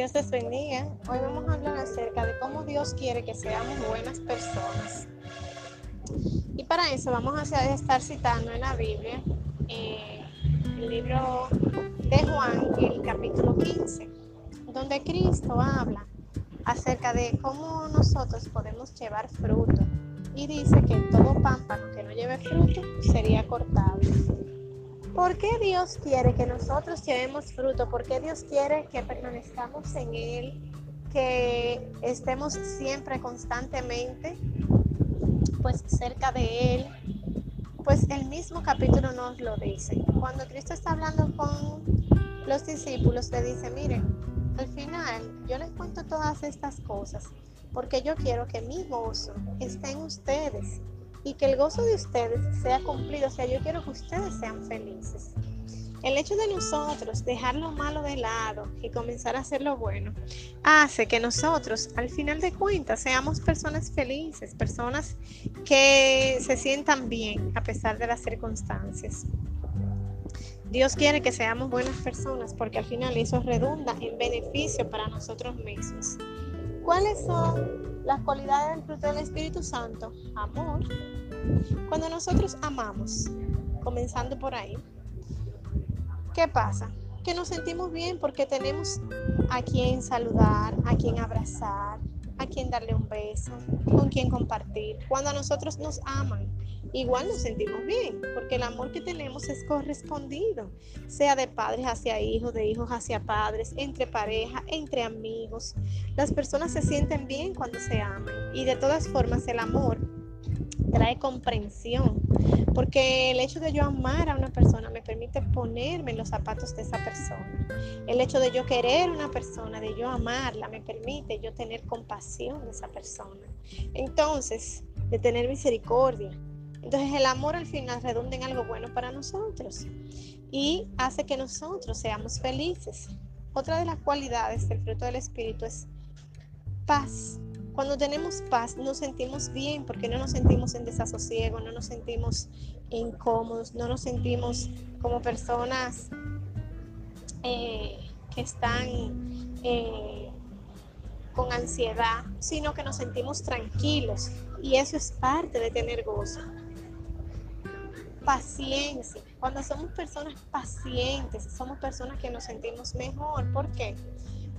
Dios les bendiga. Hoy vamos a hablar acerca de cómo Dios quiere que seamos buenas personas. Y para eso vamos a estar citando en la Biblia eh, el libro de Juan, el capítulo 15, donde Cristo habla acerca de cómo nosotros podemos llevar fruto. Y dice que todo pámpano que no lleve fruto sería cortado. ¿Por qué Dios quiere que nosotros llevemos fruto? ¿Por qué Dios quiere que permanezcamos en Él? Que estemos siempre constantemente pues cerca de Él. Pues el mismo capítulo nos lo dice. Cuando Cristo está hablando con los discípulos, le dice, miren, al final yo les cuento todas estas cosas porque yo quiero que mi gozo esté en ustedes y que el gozo de ustedes sea cumplido. O sea, yo quiero que ustedes sean felices. El hecho de nosotros dejar lo malo de lado y comenzar a hacer lo bueno hace que nosotros, al final de cuentas, seamos personas felices, personas que se sientan bien a pesar de las circunstancias. Dios quiere que seamos buenas personas porque al final eso redunda en beneficio para nosotros mismos. ¿Cuáles son las cualidades del fruto del Espíritu Santo? Amor. Cuando nosotros amamos, comenzando por ahí, ¿qué pasa? Que nos sentimos bien porque tenemos a quien saludar, a quien abrazar, a quien darle un beso, con quien compartir. Cuando a nosotros nos aman, igual nos sentimos bien, porque el amor que tenemos es correspondido, sea de padres hacia hijos, de hijos hacia padres, entre pareja, entre amigos. Las personas se sienten bien cuando se aman y de todas formas el amor trae comprensión, porque el hecho de yo amar a una persona me permite ponerme en los zapatos de esa persona. El hecho de yo querer una persona, de yo amarla, me permite yo tener compasión de esa persona. Entonces, de tener misericordia. Entonces el amor al final redunda en algo bueno para nosotros y hace que nosotros seamos felices. Otra de las cualidades del fruto del Espíritu es paz. Cuando tenemos paz nos sentimos bien porque no nos sentimos en desasosiego, no nos sentimos incómodos, no nos sentimos como personas eh, que están eh, con ansiedad, sino que nos sentimos tranquilos y eso es parte de tener gozo paciencia. Cuando somos personas pacientes, somos personas que nos sentimos mejor. ¿Por qué?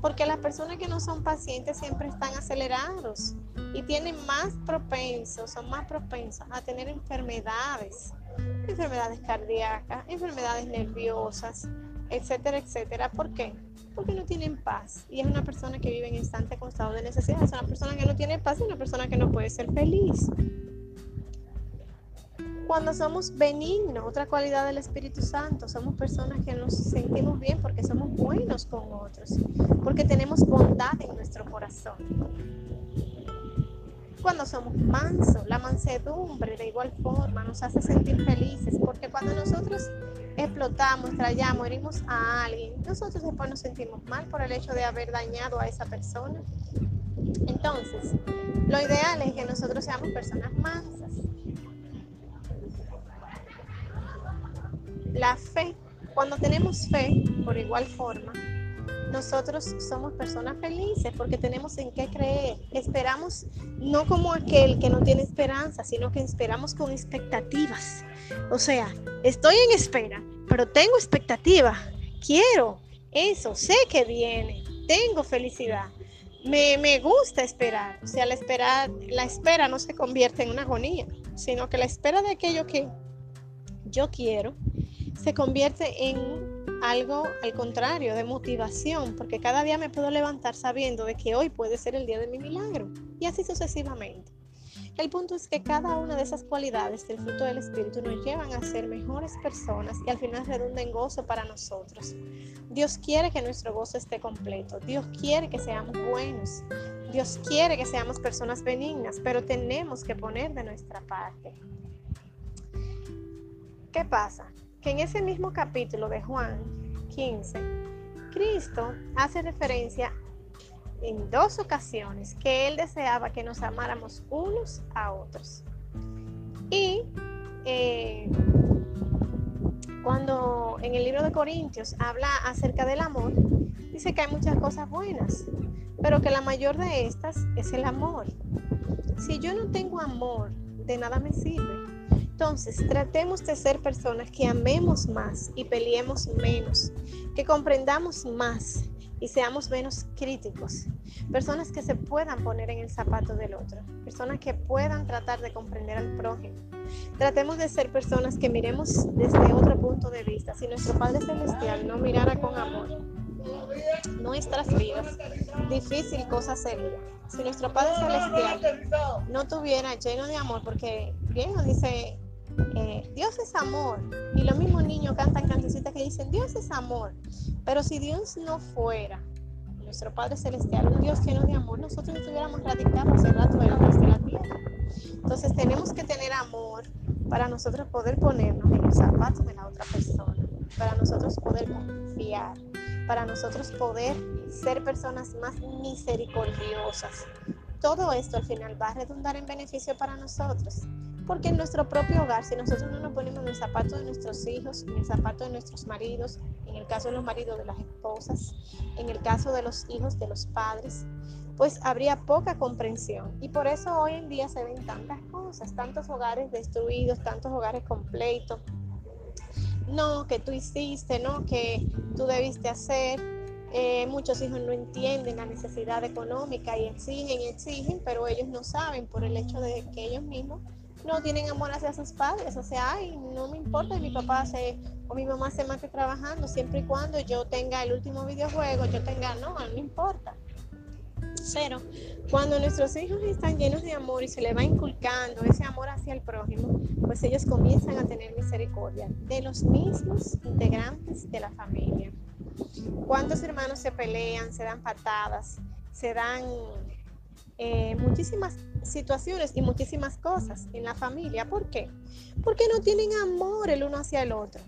Porque las personas que no son pacientes siempre están acelerados y tienen más propensos, son más propensos a tener enfermedades, enfermedades cardíacas, enfermedades nerviosas, etcétera, etcétera. ¿Por qué? Porque no tienen paz y es una persona que vive en instante constado de necesidad. Es una persona que no tiene paz y una persona que no puede ser feliz cuando somos benignos, otra cualidad del Espíritu Santo, somos personas que nos sentimos bien porque somos buenos con otros, porque tenemos bondad en nuestro corazón. Cuando somos mansos, la mansedumbre de igual forma nos hace sentir felices, porque cuando nosotros explotamos, trayamos, herimos a alguien, nosotros después nos sentimos mal por el hecho de haber dañado a esa persona. Entonces, lo ideal es que nosotros seamos personas mansas La fe, cuando tenemos fe, por igual forma, nosotros somos personas felices porque tenemos en qué creer. Esperamos no como aquel que no tiene esperanza, sino que esperamos con expectativas. O sea, estoy en espera, pero tengo expectativa. Quiero eso, sé que viene, tengo felicidad. Me, me gusta esperar. O sea, la espera, la espera no se convierte en una agonía, sino que la espera de aquello que yo quiero se convierte en algo al contrario, de motivación, porque cada día me puedo levantar sabiendo de que hoy puede ser el día de mi milagro y así sucesivamente. El punto es que cada una de esas cualidades del fruto del Espíritu nos llevan a ser mejores personas y al final redunda en gozo para nosotros. Dios quiere que nuestro gozo esté completo. Dios quiere que seamos buenos. Dios quiere que seamos personas benignas, pero tenemos que poner de nuestra parte. ¿Qué pasa? Que en ese mismo capítulo de Juan 15, Cristo hace referencia en dos ocasiones que Él deseaba que nos amáramos unos a otros. Y eh, cuando en el libro de Corintios habla acerca del amor, dice que hay muchas cosas buenas, pero que la mayor de estas es el amor. Si yo no tengo amor, de nada me sirve. Entonces, tratemos de ser personas que amemos más y peleemos menos, que comprendamos más y seamos menos críticos. Personas que se puedan poner en el zapato del otro, personas que puedan tratar de comprender al prójimo. Tratemos de ser personas que miremos desde otro punto de vista. Si nuestro Padre Celestial no mirara con amor nuestras vidas, difícil cosa sería. Si nuestro Padre Celestial no tuviera lleno de amor, porque bien nos dice eh, Dios es amor. Y los mismos niños cantan cancioncitas que dicen, Dios es amor. Pero si Dios no fuera nuestro Padre Celestial, un Dios lleno de amor, nosotros estuviéramos radicados hace rato de la tierra. Entonces tenemos que tener amor para nosotros poder ponernos en los zapatos de la otra persona, para nosotros poder confiar, para nosotros poder ser personas más misericordiosas. Todo esto al final va a redundar en beneficio para nosotros. Porque en nuestro propio hogar, si nosotros no nos ponemos en el zapato de nuestros hijos, en el zapato de nuestros maridos, en el caso de los maridos de las esposas, en el caso de los hijos de los padres, pues habría poca comprensión. Y por eso hoy en día se ven tantas cosas, tantos hogares destruidos, tantos hogares completos. No, que tú hiciste, no, que tú debiste hacer. Eh, muchos hijos no entienden la necesidad económica y exigen y exigen, pero ellos no saben por el hecho de que ellos mismos no tienen amor hacia sus padres. O sea, ay, no me importa mi papá se, o mi mamá se mate trabajando, siempre y cuando yo tenga el último videojuego, yo tenga, no, no importa. Pero cuando nuestros hijos están llenos de amor y se le va inculcando ese amor hacia el prójimo, pues ellos comienzan a tener misericordia de los mismos integrantes de la familia. ¿Cuántos hermanos se pelean, se dan patadas, se dan eh, muchísimas situaciones y muchísimas cosas en la familia. ¿Por qué? Porque no tienen amor el uno hacia el otro.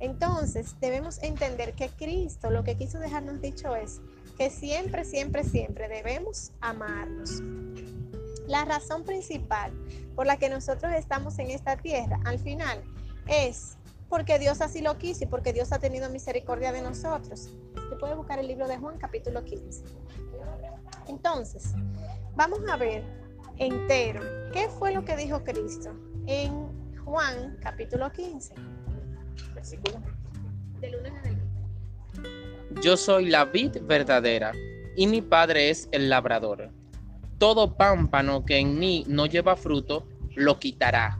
Entonces debemos entender que Cristo lo que quiso dejarnos dicho es que siempre, siempre, siempre debemos amarnos. La razón principal por la que nosotros estamos en esta tierra al final es porque Dios así lo quiso y porque Dios ha tenido misericordia de nosotros. Usted puede buscar el libro de Juan capítulo 15. Entonces, vamos a ver entero qué fue lo que dijo Cristo en Juan capítulo 15. Versículo. Del 1 Yo soy la vid verdadera y mi padre es el labrador. Todo pámpano que en mí no lleva fruto, lo quitará,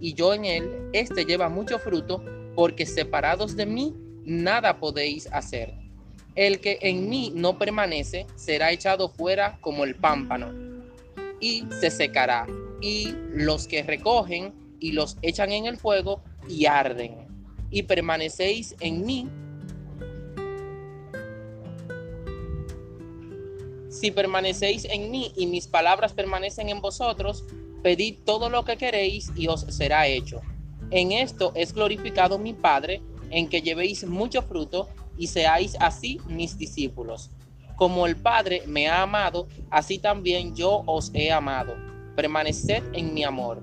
y yo en él, éste lleva mucho fruto, porque separados de mí nada podéis hacer. El que en mí no permanece será echado fuera como el pámpano y se secará. Y los que recogen y los echan en el fuego y arden. Y permanecéis en mí. Si permanecéis en mí y mis palabras permanecen en vosotros, pedid todo lo que queréis y os será hecho. En esto es glorificado mi Padre, en que llevéis mucho fruto y seáis así mis discípulos. Como el Padre me ha amado, así también yo os he amado. Permaneced en mi amor.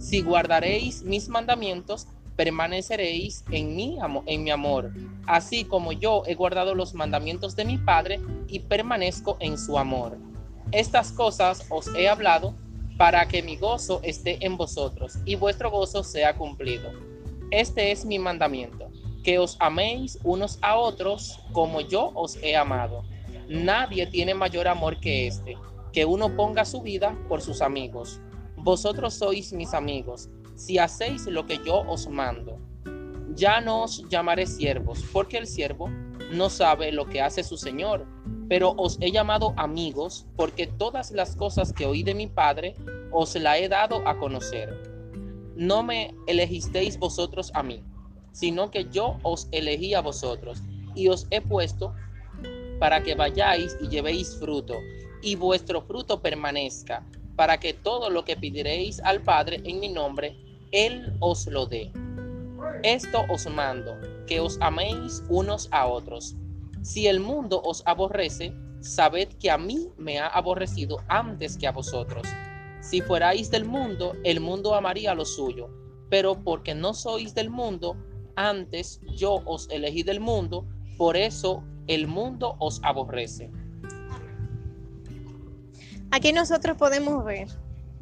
Si guardaréis mis mandamientos, permaneceréis en mi, en mi amor, así como yo he guardado los mandamientos de mi Padre y permanezco en su amor. Estas cosas os he hablado para que mi gozo esté en vosotros y vuestro gozo sea cumplido. Este es mi mandamiento, que os améis unos a otros como yo os he amado. Nadie tiene mayor amor que este, que uno ponga su vida por sus amigos. Vosotros sois mis amigos, si hacéis lo que yo os mando. Ya no os llamaré siervos, porque el siervo no sabe lo que hace su Señor, pero os he llamado amigos, porque todas las cosas que oí de mi Padre os la he dado a conocer. No me elegisteis vosotros a mí, sino que yo os elegí a vosotros, y os he puesto para que vayáis y llevéis fruto, y vuestro fruto permanezca, para que todo lo que pediréis al Padre en mi nombre, Él os lo dé. Esto os mando, que os améis unos a otros. Si el mundo os aborrece, sabed que a mí me ha aborrecido antes que a vosotros. Si fuerais del mundo, el mundo amaría lo suyo, pero porque no sois del mundo, antes yo os elegí del mundo, por eso el mundo os aborrece. Aquí nosotros podemos ver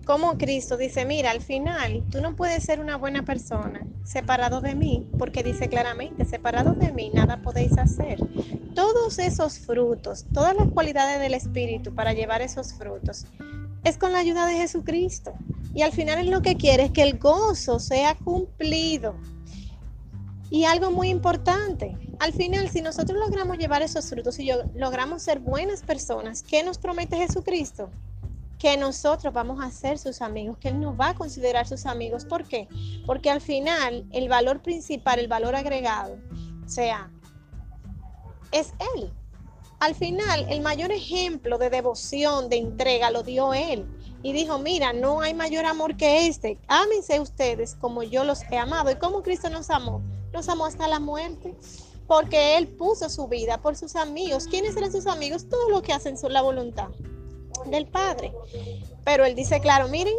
cómo Cristo dice, mira, al final tú no puedes ser una buena persona separado de mí, porque dice claramente, separado de mí nada podéis hacer. Todos esos frutos, todas las cualidades del Espíritu para llevar esos frutos, es con la ayuda de Jesucristo. Y al final es lo que quiere es que el gozo sea cumplido. Y algo muy importante, al final, si nosotros logramos llevar esos frutos y logramos ser buenas personas, ¿qué nos promete Jesucristo? Que nosotros vamos a ser sus amigos, que Él nos va a considerar sus amigos. ¿Por qué? Porque al final el valor principal, el valor agregado, sea, es Él. Al final, el mayor ejemplo de devoción, de entrega, lo dio Él. Y dijo, mira, no hay mayor amor que este. Ámense ustedes como yo los he amado. ¿Y como Cristo nos amó? Nos amó hasta la muerte. Porque Él puso su vida por sus amigos. ¿Quiénes eran sus amigos? Todos los que hacen su, la voluntad del Padre. Pero Él dice, claro, miren,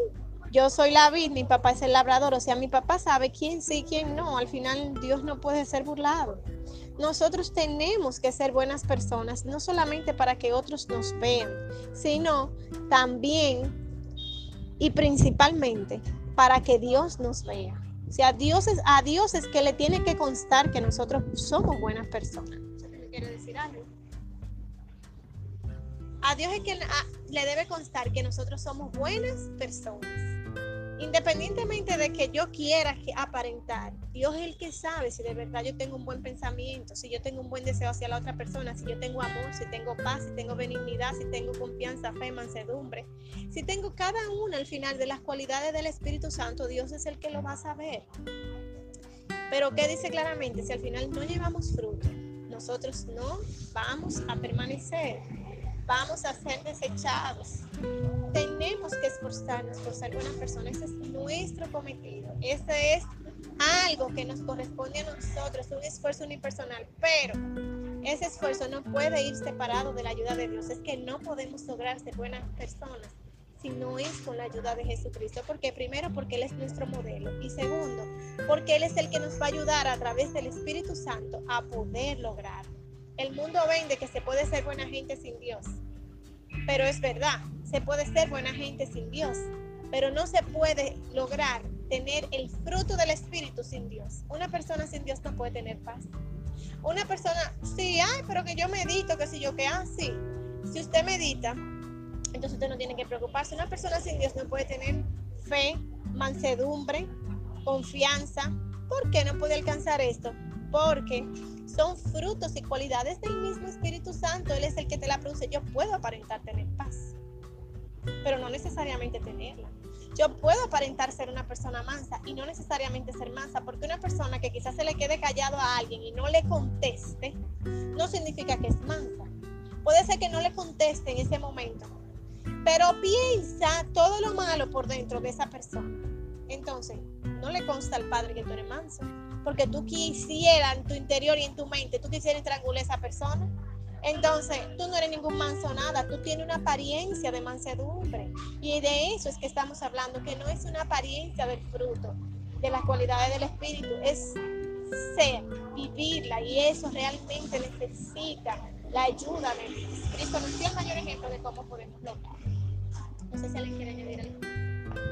yo soy la vid, mi papá es el labrador. O sea, mi papá sabe quién sí, quién no. Al final Dios no puede ser burlado. Nosotros tenemos que ser buenas personas, no solamente para que otros nos vean, sino también y principalmente para que Dios nos vea. O sea, Dios es, a Dios es que le tiene que constar que nosotros somos buenas personas. A Dios es que le debe constar que nosotros somos buenas personas. Independientemente de que yo quiera aparentar, Dios es el que sabe si de verdad yo tengo un buen pensamiento, si yo tengo un buen deseo hacia la otra persona, si yo tengo amor, si tengo paz, si tengo benignidad, si tengo confianza, fe, mansedumbre. Si tengo cada una al final de las cualidades del Espíritu Santo, Dios es el que lo va a saber. Pero ¿qué dice claramente? Si al final no llevamos fruto, nosotros no vamos a permanecer vamos a ser desechados. Tenemos que esforzarnos por ser buenas personas. Ese es nuestro cometido. Ese es algo que nos corresponde a nosotros, un esfuerzo unipersonal. Pero ese esfuerzo no puede ir separado de la ayuda de Dios. Es que no podemos lograr ser buenas personas si no es con la ayuda de Jesucristo. Porque primero, porque Él es nuestro modelo. Y segundo, porque Él es el que nos va a ayudar a través del Espíritu Santo a poder lograrlo. El mundo vende que se puede ser buena gente sin Dios. Pero es verdad, se puede ser buena gente sin Dios. Pero no se puede lograr tener el fruto del Espíritu sin Dios. Una persona sin Dios no puede tener paz. Una persona, sí, ay, pero que yo medito, que si yo, que ah, sí. Si usted medita, entonces usted no tiene que preocuparse. Una persona sin Dios no puede tener fe, mansedumbre, confianza. ¿Por qué no puede alcanzar esto? Porque son frutos y cualidades del mismo Espíritu Santo. Él es el que te la produce. Yo puedo aparentar tener paz, pero no necesariamente tenerla. Yo puedo aparentar ser una persona mansa y no necesariamente ser mansa, porque una persona que quizás se le quede callado a alguien y no le conteste, no significa que es mansa. Puede ser que no le conteste en ese momento, pero piensa todo lo malo por dentro de esa persona. Entonces, no le consta al Padre que tú eres manso porque tú quisieras en tu interior y en tu mente, tú quisieras estrangular a esa persona. Entonces, tú no eres ningún manso nada, tú tienes una apariencia de mansedumbre. Y de eso es que estamos hablando, que no es una apariencia del fruto, de las cualidades del Espíritu, es ser, vivirla. Y eso realmente necesita la ayuda de Cristo. Nos dio el mayor ejemplo de cómo podemos lograrlo. No sé si alguien quiere añadir algo.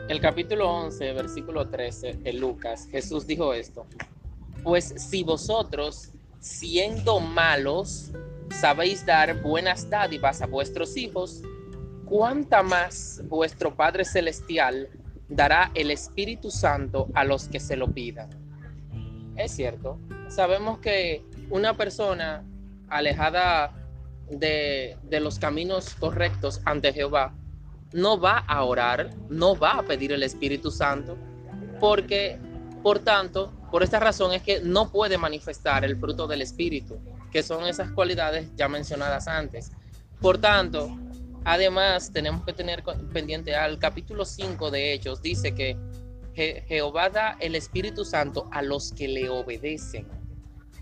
El capítulo 11, versículo 13 de Lucas, Jesús dijo esto. Pues si vosotros, siendo malos, sabéis dar buenas dádivas a vuestros hijos, cuánta más vuestro Padre Celestial dará el Espíritu Santo a los que se lo pidan. Es cierto, sabemos que una persona alejada de, de los caminos correctos ante Jehová no va a orar, no va a pedir el Espíritu Santo, porque, por tanto, por esta razón es que no puede manifestar el fruto del Espíritu. que son esas cualidades ya mencionadas antes. Por tanto, además tenemos que tener pendiente al capítulo 5 de Hechos, dice que Jehová da el Espíritu Santo a los que le obedecen.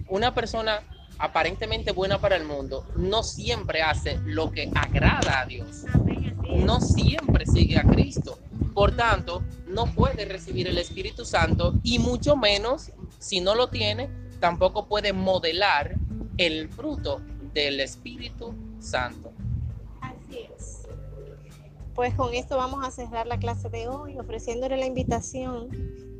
Una persona aparentemente buena para el mundo no siempre hace lo que agrada a Dios. No siempre sigue a Cristo. Por tanto, no puede recibir el Espíritu Santo y mucho menos, si no lo tiene, tampoco puede modelar el fruto del Espíritu Santo. Así es. Pues con esto vamos a cerrar la clase de hoy, ofreciéndole la invitación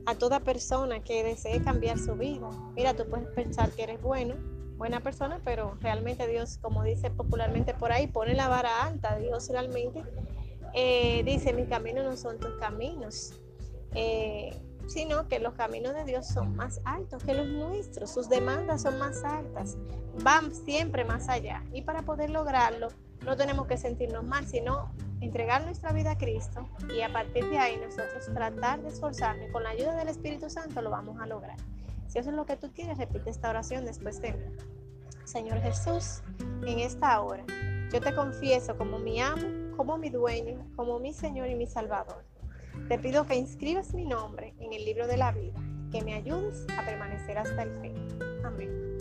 a toda persona que desee cambiar su vida. Mira, tú puedes pensar que eres bueno, buena persona, pero realmente Dios, como dice popularmente por ahí, pone la vara alta. Dios realmente eh, dice, mis caminos no son tus caminos. Eh, sino que los caminos de Dios son más altos que los nuestros, sus demandas son más altas, van siempre más allá. Y para poder lograrlo, no tenemos que sentirnos mal, sino entregar nuestra vida a Cristo y a partir de ahí nosotros tratar de esforzarnos. Con la ayuda del Espíritu Santo lo vamos a lograr. Si eso es lo que tú quieres, repite esta oración después de mí. Señor Jesús, en esta hora, yo te confieso como mi amo, como mi dueño, como mi Señor y mi Salvador. Te pido que inscribas mi nombre en el libro de la vida, que me ayudes a permanecer hasta el fin. Amén.